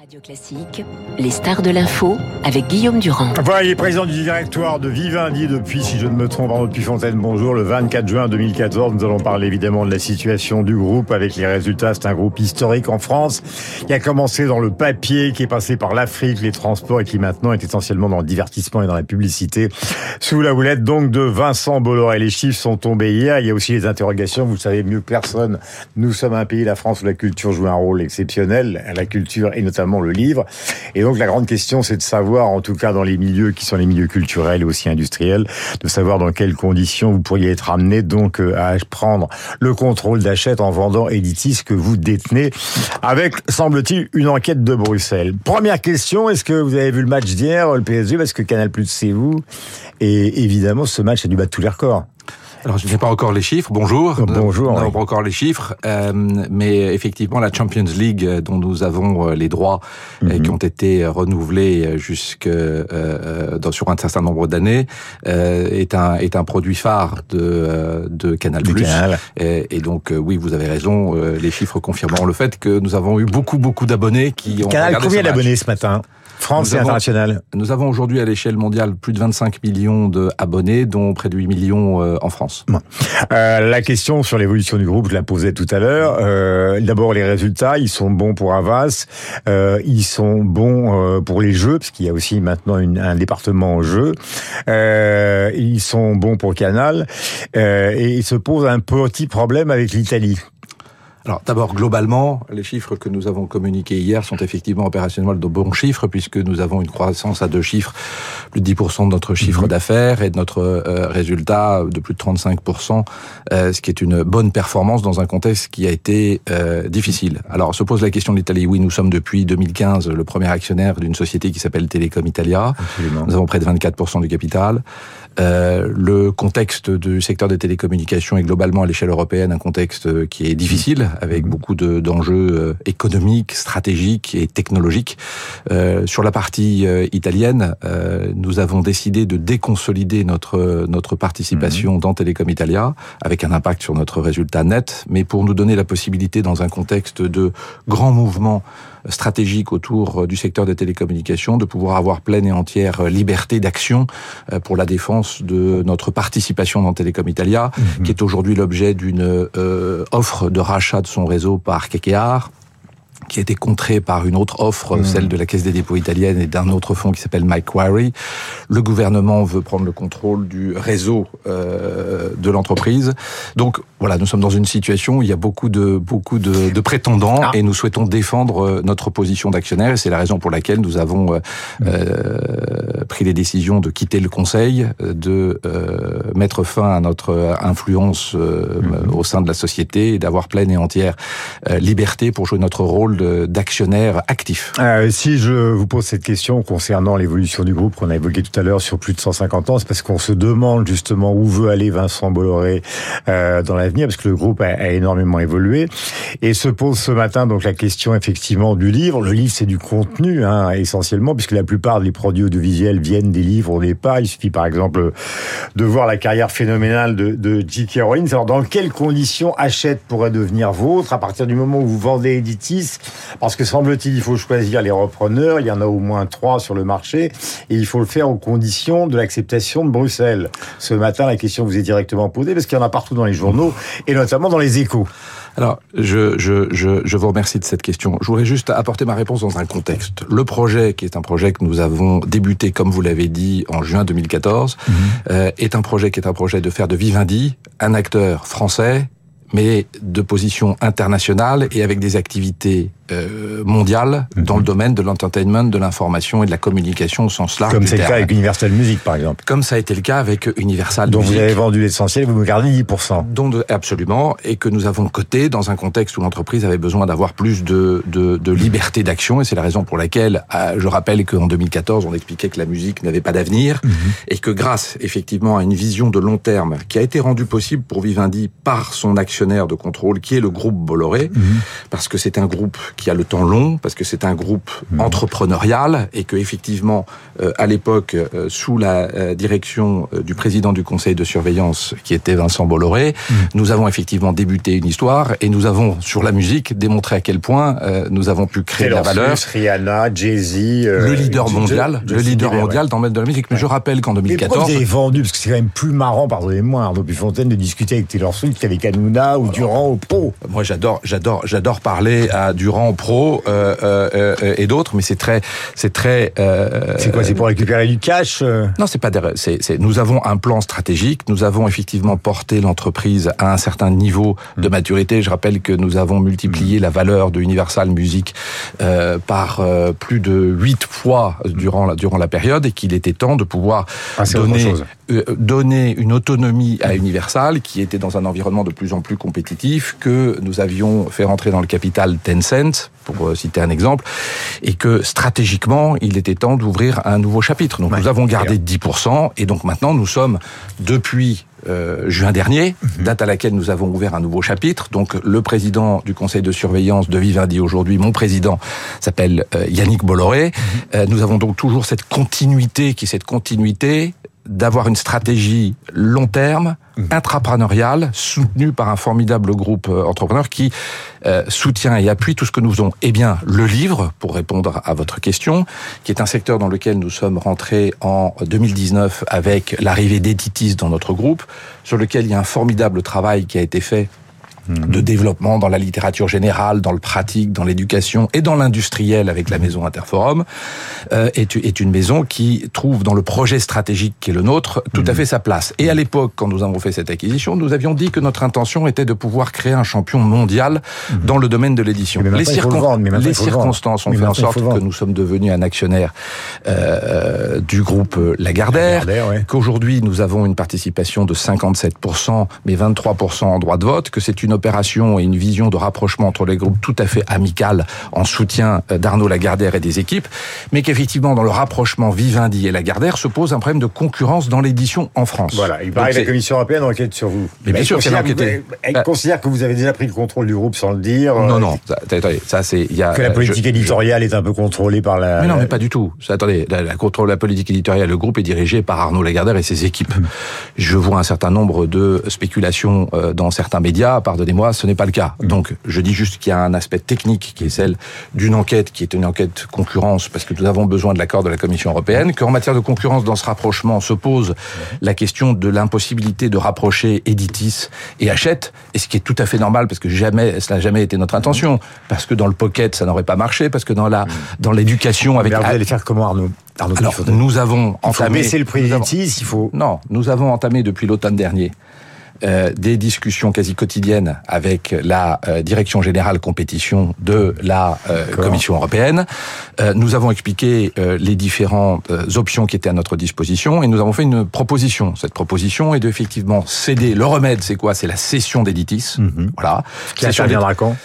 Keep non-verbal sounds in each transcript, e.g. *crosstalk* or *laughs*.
Radio Classique, les stars de l'info avec Guillaume Durand. Voilà, il est président du directoire de Vivendi depuis, si je ne me trompe, Arnaud Puyfontaine, bonjour, le 24 juin 2014. Nous allons parler évidemment de la situation du groupe avec les résultats. C'est un groupe historique en France qui a commencé dans le papier, qui est passé par l'Afrique, les transports et qui maintenant est essentiellement dans le divertissement et dans la publicité. Sous la houlette donc de Vincent Bolloré. Les chiffres sont tombés hier. Il y a aussi les interrogations. Vous le savez mieux que personne. Nous sommes un pays, la France, où la culture joue un rôle exceptionnel. La culture et notamment le livre. Et donc la grande question, c'est de savoir, en tout cas dans les milieux qui sont les milieux culturels et aussi industriels, de savoir dans quelles conditions vous pourriez être amené donc euh, à prendre le contrôle d'achat en vendant Editis que vous détenez, avec semble-t-il une enquête de Bruxelles. Première question, est-ce que vous avez vu le match d'hier, le PSG, parce que Canal Plus c'est vous, et évidemment ce match a dû battre tous les records. Alors, je n'ai pas encore les chiffres. Bonjour. Bonjour. Nous n'avons pas encore les chiffres, euh, mais effectivement, la Champions League, euh, dont nous avons euh, les droits et qui ont été renouvelés jusque euh, dans, sur un certain nombre d'années, euh, est un est un produit phare de de Canal+. Canal. Et, et, donc, oui, vous avez raison. les chiffres confirmeront le fait que nous avons eu beaucoup beaucoup d'abonnés qui ont Canal, combien d'abonnés ce matin? France Nous et avons- international. Nous avons aujourd'hui à l'échelle mondiale plus de 25 millions d'abonnés, dont près de 8 millions euh, en France. Euh, la question sur l'évolution du groupe, je la posais tout à l'heure. Euh, D'abord, les résultats, ils sont bons pour Avas, euh, ils sont bons euh, pour les jeux, parce qu'il y a aussi maintenant une- un département en jeux. Euh, ils sont bons pour Canal, euh, et il se pose un petit problème avec l'Italie. Alors d'abord, globalement, les chiffres que nous avons communiqués hier sont effectivement opérationnellement de bons chiffres, puisque nous avons une croissance à deux chiffres, plus de 10% de notre chiffre d'affaires et de notre euh, résultat de plus de 35%, euh, ce qui est une bonne performance dans un contexte qui a été euh, difficile. Alors se pose la question de l'Italie. Oui, nous sommes depuis 2015 le premier actionnaire d'une société qui s'appelle Telecom Italia. Absolument. Nous avons près de 24% du capital. Euh, le contexte du secteur des télécommunications est globalement à l'échelle européenne un contexte qui est difficile, avec beaucoup de- d'enjeux euh, économiques, stratégiques et technologiques. Euh, sur la partie euh, italienne, euh, nous avons décidé de déconsolider notre notre participation dans Telecom Italia, avec un impact sur notre résultat net, mais pour nous donner la possibilité, dans un contexte de grands mouvements stratégiques autour euh, du secteur des télécommunications, de pouvoir avoir pleine et entière liberté d'action pour la défense de notre participation dans Telecom Italia, qui est aujourd'hui l'objet d'une euh, offre de rachat de son réseau par Kekear qui a été contrée par une autre offre, Mhm. celle de la Caisse des dépôts italienne et d'un autre fonds qui s'appelle Macquarie. Le gouvernement veut prendre le contrôle du réseau euh, de l'entreprise. Donc voilà, nous sommes dans une situation où il y a beaucoup de beaucoup de, de prétendants Ah. et nous souhaitons défendre euh, notre position d'actionnaire et c'est la raison pour laquelle nous avons euh, euh, pris les décisions de quitter le conseil, euh, de euh, mettre fin à notre influence euh, au sein de la société et d'avoir pleine et entière liberté pour jouer notre rôle de- d'actionnaire actif. Euh, si je vous pose cette question concernant l'évolution du groupe qu'on a évoqué tout à l'heure sur plus de 150 ans, c'est parce qu'on se demande justement où veut aller Vincent Bolloré euh, dans l'avenir, parce que le groupe a, énormément évolué. Et se pose ce matin donc la question effectivement du livre. Le livre, c'est du contenu hein, essentiellement, puisque la plupart des produits audiovisuels viennent des livres au départ. Il suffit par exemple de voir la carrière phénoménale de, de J.K. Rowling. Alors dans quelles conditions Hachette pourrait devenir vôtre à partir du moment où vous vendez Editis Parce que semble-t-il, il faut choisir les repreneurs. Il y en a au moins trois sur le marché et il faut le faire aux conditions de l'acceptation de Bruxelles. Ce matin, la question vous est directement posée parce qu'il y en a partout dans les journaux et notamment dans les échos. Alors, je, je, je, je vous remercie de cette question. Je voudrais juste apporter ma réponse dans un contexte. Le projet, qui est un projet que nous avons débuté, comme vous l'avez dit, en juin 2014, euh, est un projet qui est un projet de faire de Vivendi un acteur français, mais de position internationale et avec des activités euh, mondiales dans le domaine de l'entertainment, de l'information et de la communication au sens large Comme c'est le cas avec Universal Music, par exemple. Comme ça a été le cas avec Universal dont vous Music. avez vendu l'essentiel, vous me gardez 10%. dont de- absolument, et que nous avons coté dans un contexte où l'entreprise avait besoin d'avoir plus de, de, de liberté d'action, et c'est la raison pour laquelle, euh, je rappelle qu'en 2014, on expliquait que la musique n'avait pas d'avenir, et que grâce effectivement à une vision de long terme qui a été rendue possible pour Vivendi par son actionnaire de contrôle, qui est le groupe Bolloré, parce que c'est un groupe qui a le temps long parce que c'est un groupe Mmh. entrepreneurial et que effectivement euh, à l'époque euh, sous la euh, direction du président du conseil de surveillance qui était Vincent Bolloré, Mmh. nous avons effectivement débuté une histoire et nous avons sur la musique démontré à quel point nous avons pu créer de la valeur. Swift, Rihanna, Jay-Z. le leader mondial, le leader mondial dans le domaine de la musique. Mais je rappelle qu'en Mais pourquoi 2014, vous avez vendu? Parce que c'est quand même plus marrant, pardonnez-moi, Arnaud Fontaine, de discuter avec Taylor Swift qu'avec Hanouna ou Durand au pro. Moi, j'adore, j'adore, j'adore parler à Durand Pro euh, euh, euh, et d'autres, mais c'est très, c'est très. euh, C'est quoi C'est pour récupérer du cash euh? Non, c'est pas. des- C'est, c'est, nous avons un plan stratégique. Nous avons effectivement porté l'entreprise à un certain niveau de maturité. Je rappelle que nous avons multiplié la valeur de Universal Music euh, par euh, plus de huit fois durant la durant la période et qu'il était temps de pouvoir Ah, donner euh, donner une autonomie à Universal qui était dans un environnement de plus en plus compétitif que nous avions fait rentrer dans le capital Tencent pour euh, citer un exemple et que stratégiquement il était temps d'ouvrir un nouveau chapitre. Donc Ouais, nous avons gardé d'ailleurs. 10% et donc maintenant nous sommes depuis euh, juin dernier, Mhm. date à laquelle nous avons ouvert un nouveau chapitre. Donc le président du conseil de surveillance de Vivendi aujourd'hui, mon président, s'appelle euh, Yannick Bolloré. Mhm. Euh, nous avons donc toujours cette continuité qui est cette continuité d'avoir une stratégie long terme, Mhm. intrapreneuriale, soutenue par un formidable groupe euh, entrepreneur qui euh, soutient et appuie tout ce que nous faisons. Eh bien, le livre, pour répondre à votre question, qui est un secteur dans lequel nous sommes rentrés en 2019 avec l'arrivée d'Editis dans notre groupe, sur lequel il y a un formidable travail qui a été fait de développement dans la littérature générale, dans le pratique, dans l'éducation et dans l'industriel avec la maison Interforum, euh, est, est une maison qui trouve dans le projet stratégique qui est le nôtre tout à fait sa place. Et à l'époque, quand nous avons fait cette acquisition, nous avions dit que notre intention était de pouvoir créer un champion mondial dans le domaine de l'édition. Les, le circon- vendre, les le circonstances ont fait en sorte que nous sommes devenus un actionnaire euh, du groupe Lagardère, Lagardère, ouais. qu'aujourd'hui nous avons une participation de 57%, mais 23% en droit de vote, que c'est une opération et une vision de rapprochement entre les groupes tout à fait amicale en soutien euh, d'Arnaud Lagardère et des équipes, mais qu'effectivement dans le rapprochement Vivendi et Lagardère se pose un problème de concurrence dans l'édition en France. Voilà, il paraît que la Commission européenne enquête sur vous. Mais bien sûr qu'elle vous- Elle Euh, considère que vous avez déjà pris le contrôle du groupe sans le dire. Non, euh, non, ça, attendez, ça c'est... il Y a, Que la politique je- éditoriale est un peu contrôlée par la. Mais non, mais pas du tout. Attendez, la, la contrôle la politique éditoriale, le groupe est dirigé par Arnaud Lagardère et ses équipes. Je vois un certain nombre de spéculations dans certains médias. Pardonnez-moi, ce n'est pas le cas. Donc, je dis juste qu'il y a un aspect technique qui est celle d'une enquête qui est une enquête concurrence parce que nous avons besoin de l'accord de la Commission européenne. Qu'en matière de concurrence, dans ce rapprochement, se pose la question de l'impossibilité de rapprocher Editis et Hachette, et ce qui est tout à fait normal parce que jamais, cela n'a jamais été notre intention, parce que dans le pocket, ça n'aurait pas marché, parce que dans la, dans l'éducation avec Mais alors, vous allez faire comment, Arnaud Arnaud alors, nous avons Il faut entamé. baisser le prix des tises, il faut. Non, nous avons entamé depuis l'automne dernier euh, des discussions quasi quotidiennes avec la euh, direction générale compétition de la euh. Commission européenne. Nous avons expliqué les différentes options qui étaient à notre disposition et nous avons fait une proposition. Cette proposition est de effectivement céder. Le remède, c'est quoi? C'est la cession d'Editis. Mhm. Voilà. Qui interviendra quand?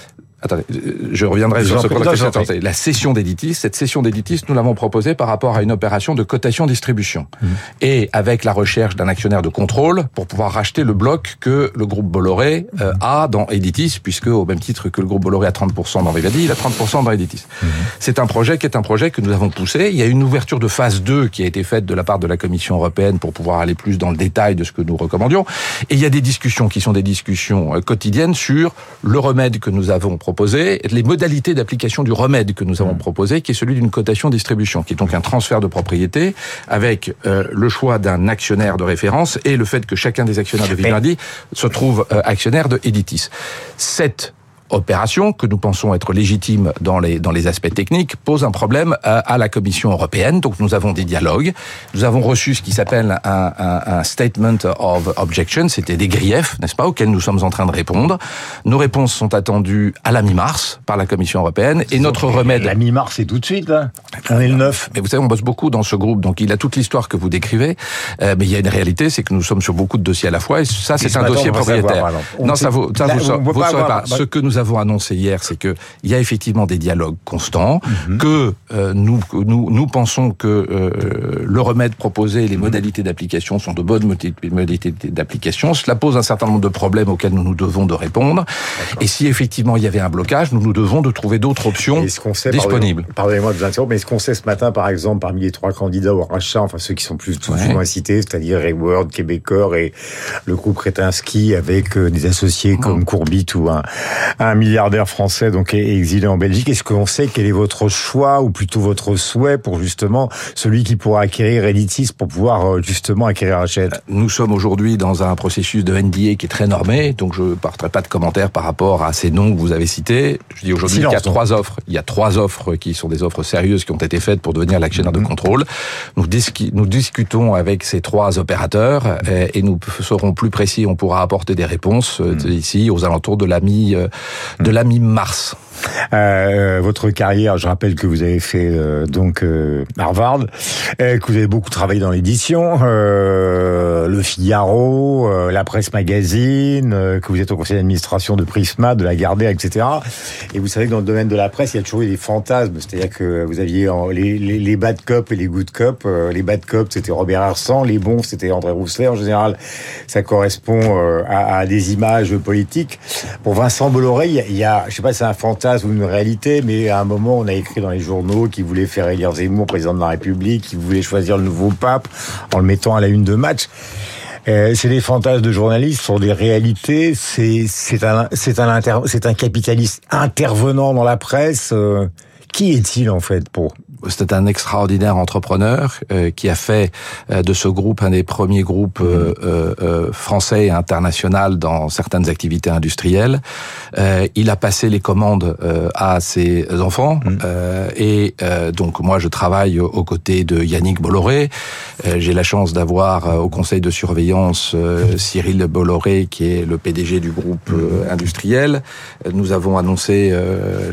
Attendez, je reviendrai Je sur ce. Attendez, La cession d'Editis, cette cession d'Editis, nous l'avons proposée par rapport à une opération de cotation-distribution. Mhm. Et avec la recherche d'un actionnaire de contrôle pour pouvoir racheter le bloc que le groupe Bolloré euh, a dans Editis, puisque au même titre que le groupe Bolloré a 30% dans Vivendi, il a 30% dans Editis. Mhm. C'est un projet qui est un projet que nous avons poussé. Il y a une ouverture de phase 2 qui a été faite de la part de la Commission européenne pour pouvoir aller plus dans le détail de ce que nous recommandions. Et il y a des discussions qui sont des discussions euh, quotidiennes sur le remède que nous avons proposé, les modalités d'application du remède que nous avons proposé, qui est celui d'une cotation-distribution, qui est donc un transfert de propriété avec euh, le choix d'un actionnaire de référence et le fait que chacun des actionnaires de Vivendi se trouve euh, actionnaire de Editis. Cette opération, que nous pensons être légitime dans les, dans les aspects techniques, pose un problème à, à la Commission européenne. Donc nous avons des dialogues. Nous avons reçu ce qui s'appelle un, un, un statement of objection, c'était des griefs, n'est-ce pas, auxquels nous sommes en train de répondre. Nos réponses sont attendues à la mi-mars par la Commission européenne et notre remède... La mi-mars, c'est tout de suite, là. On est le 9. Mais vous savez, on bosse beaucoup dans ce groupe, donc il a toute l'histoire que vous décrivez. Euh, mais il y a une réalité, c'est que nous sommes sur beaucoup de dossiers à la fois, et ça, c'est ce un dossier propriétaire. savoir, non, ça vous, ça vous, vous pas ne saurez pas. Ce que nous nous avons annoncé hier, c'est que il y a effectivement des dialogues constants, mhm. que euh, nous, nous nous pensons que euh, le remède proposé, les mhm. modalités d'application sont de bonnes modalités d'application. Cela pose un certain nombre de problèmes auxquels nous nous devons de répondre. Et si effectivement il y avait un blocage, nous nous devons de trouver d'autres options disponibles. Pardonnez-moi de vous interrompre, mais est-ce qu'on sait ce matin, par exemple, parmi les trois candidats au rachat, enfin ceux qui sont plus souvent cités, c'est-à-dire Hayward, Québecor et le groupe Kretinsky avec euh, des associés comme. Courbit ou un, un milliardaire français donc exilé en Belgique. Est-ce qu'on sait quel est votre choix ou plutôt votre souhait pour justement celui qui pourra acquérir Editis pour pouvoir euh, justement acquérir Hachette? Euh, Nous sommes aujourd'hui dans un processus de NDA qui est très normé, donc je ne porterai pas de commentaires par rapport à ces noms que vous avez cités. Je dis aujourd'hui qu'il y a trois offres. Il y a trois offres qui sont des offres sérieuses qui ont été faites pour devenir l'actionnaire de mmh. contrôle. Nous, nous discutons avec ces trois opérateurs et nous serons plus précis. On pourra apporter des réponses euh, mmh. ici aux alentours de la mi de la mi-mars. Euh, votre carrière, je rappelle que vous avez fait euh, donc euh, Harvard, que vous avez beaucoup travaillé dans l'édition, le Figaro, la presse magazine, que vous êtes au conseil d'administration de Prisma, de la Gardère, etc. Et vous savez que dans le domaine de la presse, il y a toujours eu des fantasmes, c'est-à-dire que vous aviez les, bad cops et les good cops. les bad cops, c'était Robert Arsan, les bons, c'était André Rousselet. En général, ça correspond à, des images politiques. Pour Vincent Bolloré, il y a, je sais pas, c'est un fantasme ou une réalité, mais à un moment, on a écrit dans les journaux qu'il voulait faire élire Zemmour président de la République, qu'il voulait choisir le nouveau pape en le mettant à la une de match. Euh, c'est des fantasmes de journalistes, sont des réalités. C'est un un capitaliste intervenant dans la presse. Euh, qui est-il en fait pour c'était un extraordinaire entrepreneur euh, qui a fait euh, de ce groupe un des premiers groupes euh, français et international dans certaines activités industrielles. il a passé les commandes à ses enfants mm. et donc moi je travaille aux côtés de Yannick Bolloré. J'ai la chance d'avoir au conseil de surveillance Cyril Bolloré qui est le PDG du groupe mm. industriel. Nous avons annoncé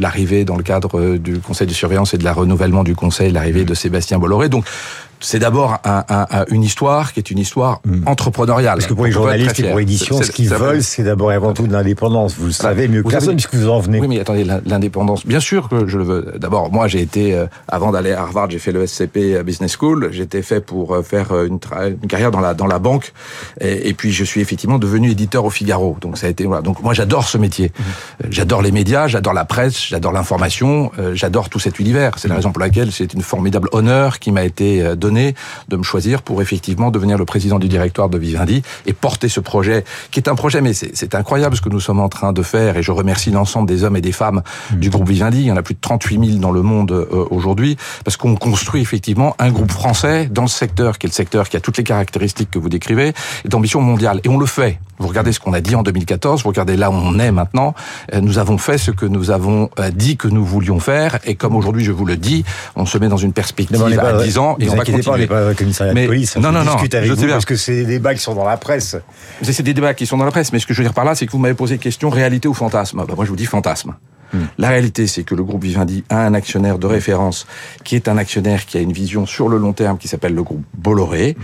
l'arrivée dans le cadre du conseil de surveillance et de la renouvellement du conseil l'arrivée de Sébastien Bolloré. Donc c'est d'abord un, un, une histoire qui est une histoire hmm. entrepreneuriale. Parce que pour les journalistes et pour l'édition, ce qu'ils veulent, c'est d'abord et avant tout de l'indépendance. Vous le savez mieux que personne puisque vous en venez. Oui, mais attendez, l'indépendance. Bien sûr que je le veux. D'abard, moi, j'ai été euh, avant d'aller à Harvard, j'ai fait le SCP euh, Business School. J'étais fait pour euh, faire une, une, carrière dans la dans la banque. Et, et, puis, je suis effectivement devenu éditeur au Figaro. Donc, ça a été voilà. Donc, moi, j'adore ce métier. Hmm. J'adore les médias, j'adore la presse, j'adore l'information, j'adore tout cet univers. C'est la raison pour laquelle c'est une formidable honneur qui m'a été donnée de me choisir pour effectivement devenir le président du directoire de Vivendi et porter ce projet, qui est un projet, mais c'est incroyable ce que nous sommes en train de faire, et je remercie l'ensemble des hommes et des femmes du groupe Vivendi, il y en a plus de 38 000 dans le monde euh, aujourd'hui, parce qu'on construit effectivement un groupe français dans le secteur, qui est le secteur qui a toutes les caractéristiques que vous décrivez, d'ambition mondiale, et on le fait. Vous regardez ce qu'on a dit en 2014, vous regardez là où on est maintenant. Euh, nous avons fait ce que nous avons euh, dit que nous voulions faire, et comme aujourd'hui je vous le dis, on se met dans une perspective à 10 ans, et on va continuer. Pas, pas commissariat de police. Non, non, non. Avec vous parce que c'est des débats qui sont dans la presse. C'est des débats qui sont dans la presse, mais ce que je veux dire par là, c'est que vous m'avez posé question réalité ou fantasme. Bah, moi, je vous dis fantasme. La réalité, c'est que le groupe Vivendi a un actionnaire de référence qui est un actionnaire qui a une vision sur le long terme qui s'appelle le groupe Bolloré.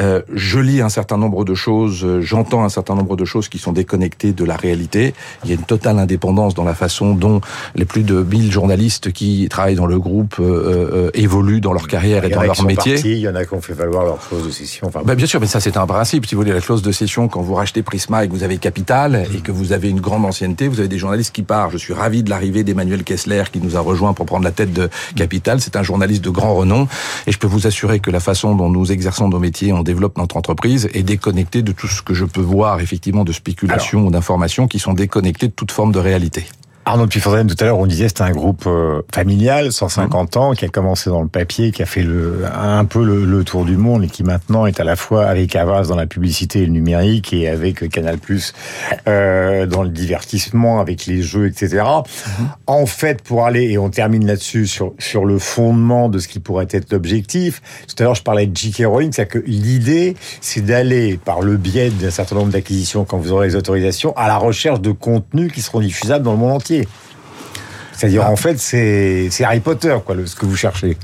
Euh, je lis un certain nombre de choses, euh, j'entends un certain nombre de choses qui sont déconnectées de la réalité. Il y a une totale indépendance dans la façon dont les plus de 1000 journalistes qui travaillent dans le groupe euh, évoluent dans leur carrière et dans leur métier. il y en a qui ont fait valoir leur clause de cession. Enfin, ben, bien sûr, mais ça c'est un principe. Si vous voulez la clause de cession, quand vous rachetez Prisma et que vous avez capital et que vous avez une grande ancienneté, vous avez des journalistes qui partent. Je suis ravi de l'arrivée d'Emmanuel Kessler qui nous a rejoint pour prendre la tête de Capital. C'est un journaliste de grand renom et je peux vous assurer que la façon dont nous exerçons nos métiers, on développe notre entreprise est déconnectée de tout ce que je peux voir effectivement de spéculation ou d'informations qui sont déconnectées de toute forme de réalité. Arnaud Pifondren, tout à l'heure, on disait c'est un groupe euh, familial, 150 ans, qui a commencé dans le papier, qui a fait le, un peu le, tour du monde et qui maintenant est à la fois avec Avas dans la publicité et le numérique et avec Canal Plus euh, dans le divertissement, avec les jeux, etc. Mhm. En fait, pour aller, et on termine là-dessus, sur, sur le fondement de ce qui pourrait être l'objectif, tout à l'heure je parlais de J.K. Rowling, c'est que l'idée, c'est d'aller, par le biais d'un certain nombre d'acquisitions, quand vous aurez les autorisations, à la recherche de contenus qui seront diffusables dans le monde entier. C'est-à-dire, en fait, c'est Harry Potter, quoi, ce que vous cherchez.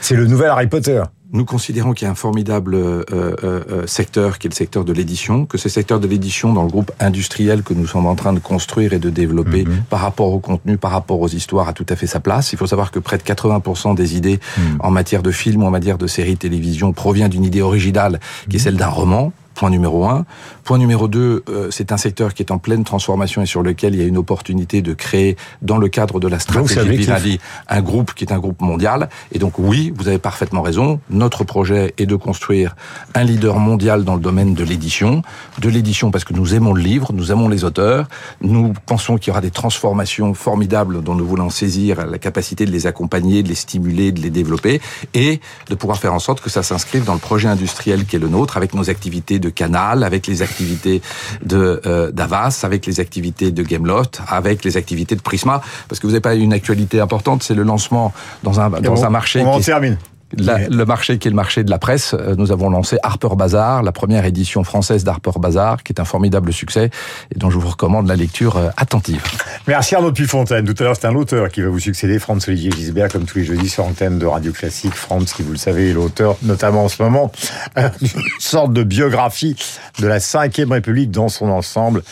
C'est le nouvel Harry Potter. nous considérons qu'il y a un formidable euh, euh, euh, secteur qui est le secteur de l'édition, que ce secteur de l'édition dans le groupe industriel que nous sommes en train de construire et de développer mhm. par rapport au contenu, par rapport aux histoires, a tout à fait sa place. Il faut savoir que près de 80% des idées mhm. en matière de film ou en matière de séries télévision provient d'une idée originale qui est celle d'un roman Point numéro un. Point numéro deux, euh, c'est un secteur qui est en pleine transformation et sur lequel il y a une opportunité de créer, dans le cadre de la stratégie Vivendi, un groupe qui est un groupe mondial. Et donc oui, vous avez parfaitement raison. Notre projet est de construire un leader mondial dans le domaine de l'édition. De l'édition parce que nous aimons le livre, nous aimons les auteurs. Nous pensons qu'il y aura des transformations formidables dont nous voulons saisir la capacité de les accompagner, de les stimuler, de les développer et de pouvoir faire en sorte que ça s'inscrive dans le projet industriel qui est le nôtre avec nos activités de de Canal, avec les activités de euh, d'Avas, avec les activités de Gameloft, avec les activités de Prisma, parce que vous n'avez pas une actualité importante, c'est le lancement dans un dans un marché. On termine le marché qui est le marché de la presse, euh, nous avons lancé Harper Bazaar, la première édition française d'Harper Bazaar, qui est un formidable succès et dont je vous recommande la lecture euh, attentive. Merci Arnaud Pufontaine. Tout à l'heure, c'est un auteur qui va vous succéder, Franz Olivier Gisbert, comme tous les jeudis sur antenne de Radio Classique. Franz, qui vous le savez, est l'auteur, notamment en ce moment, *laughs* d'une sorte de biographie de la Ve République dans son ensemble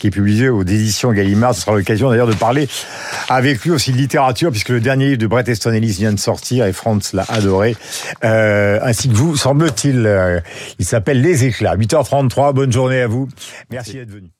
qui est publié aux éditions Gallimard. Ce sera l'occasion d'ailleurs de parler avec lui aussi de littérature, puisque le dernier livre de Bret Easton Ellis vient de sortir et Franz l'a adoré. Euh, ainsi que vous, semble-t-il. Euh, il s'appelle Les Éclats. 8h33, bonne journée à vous. Merci d'être venu.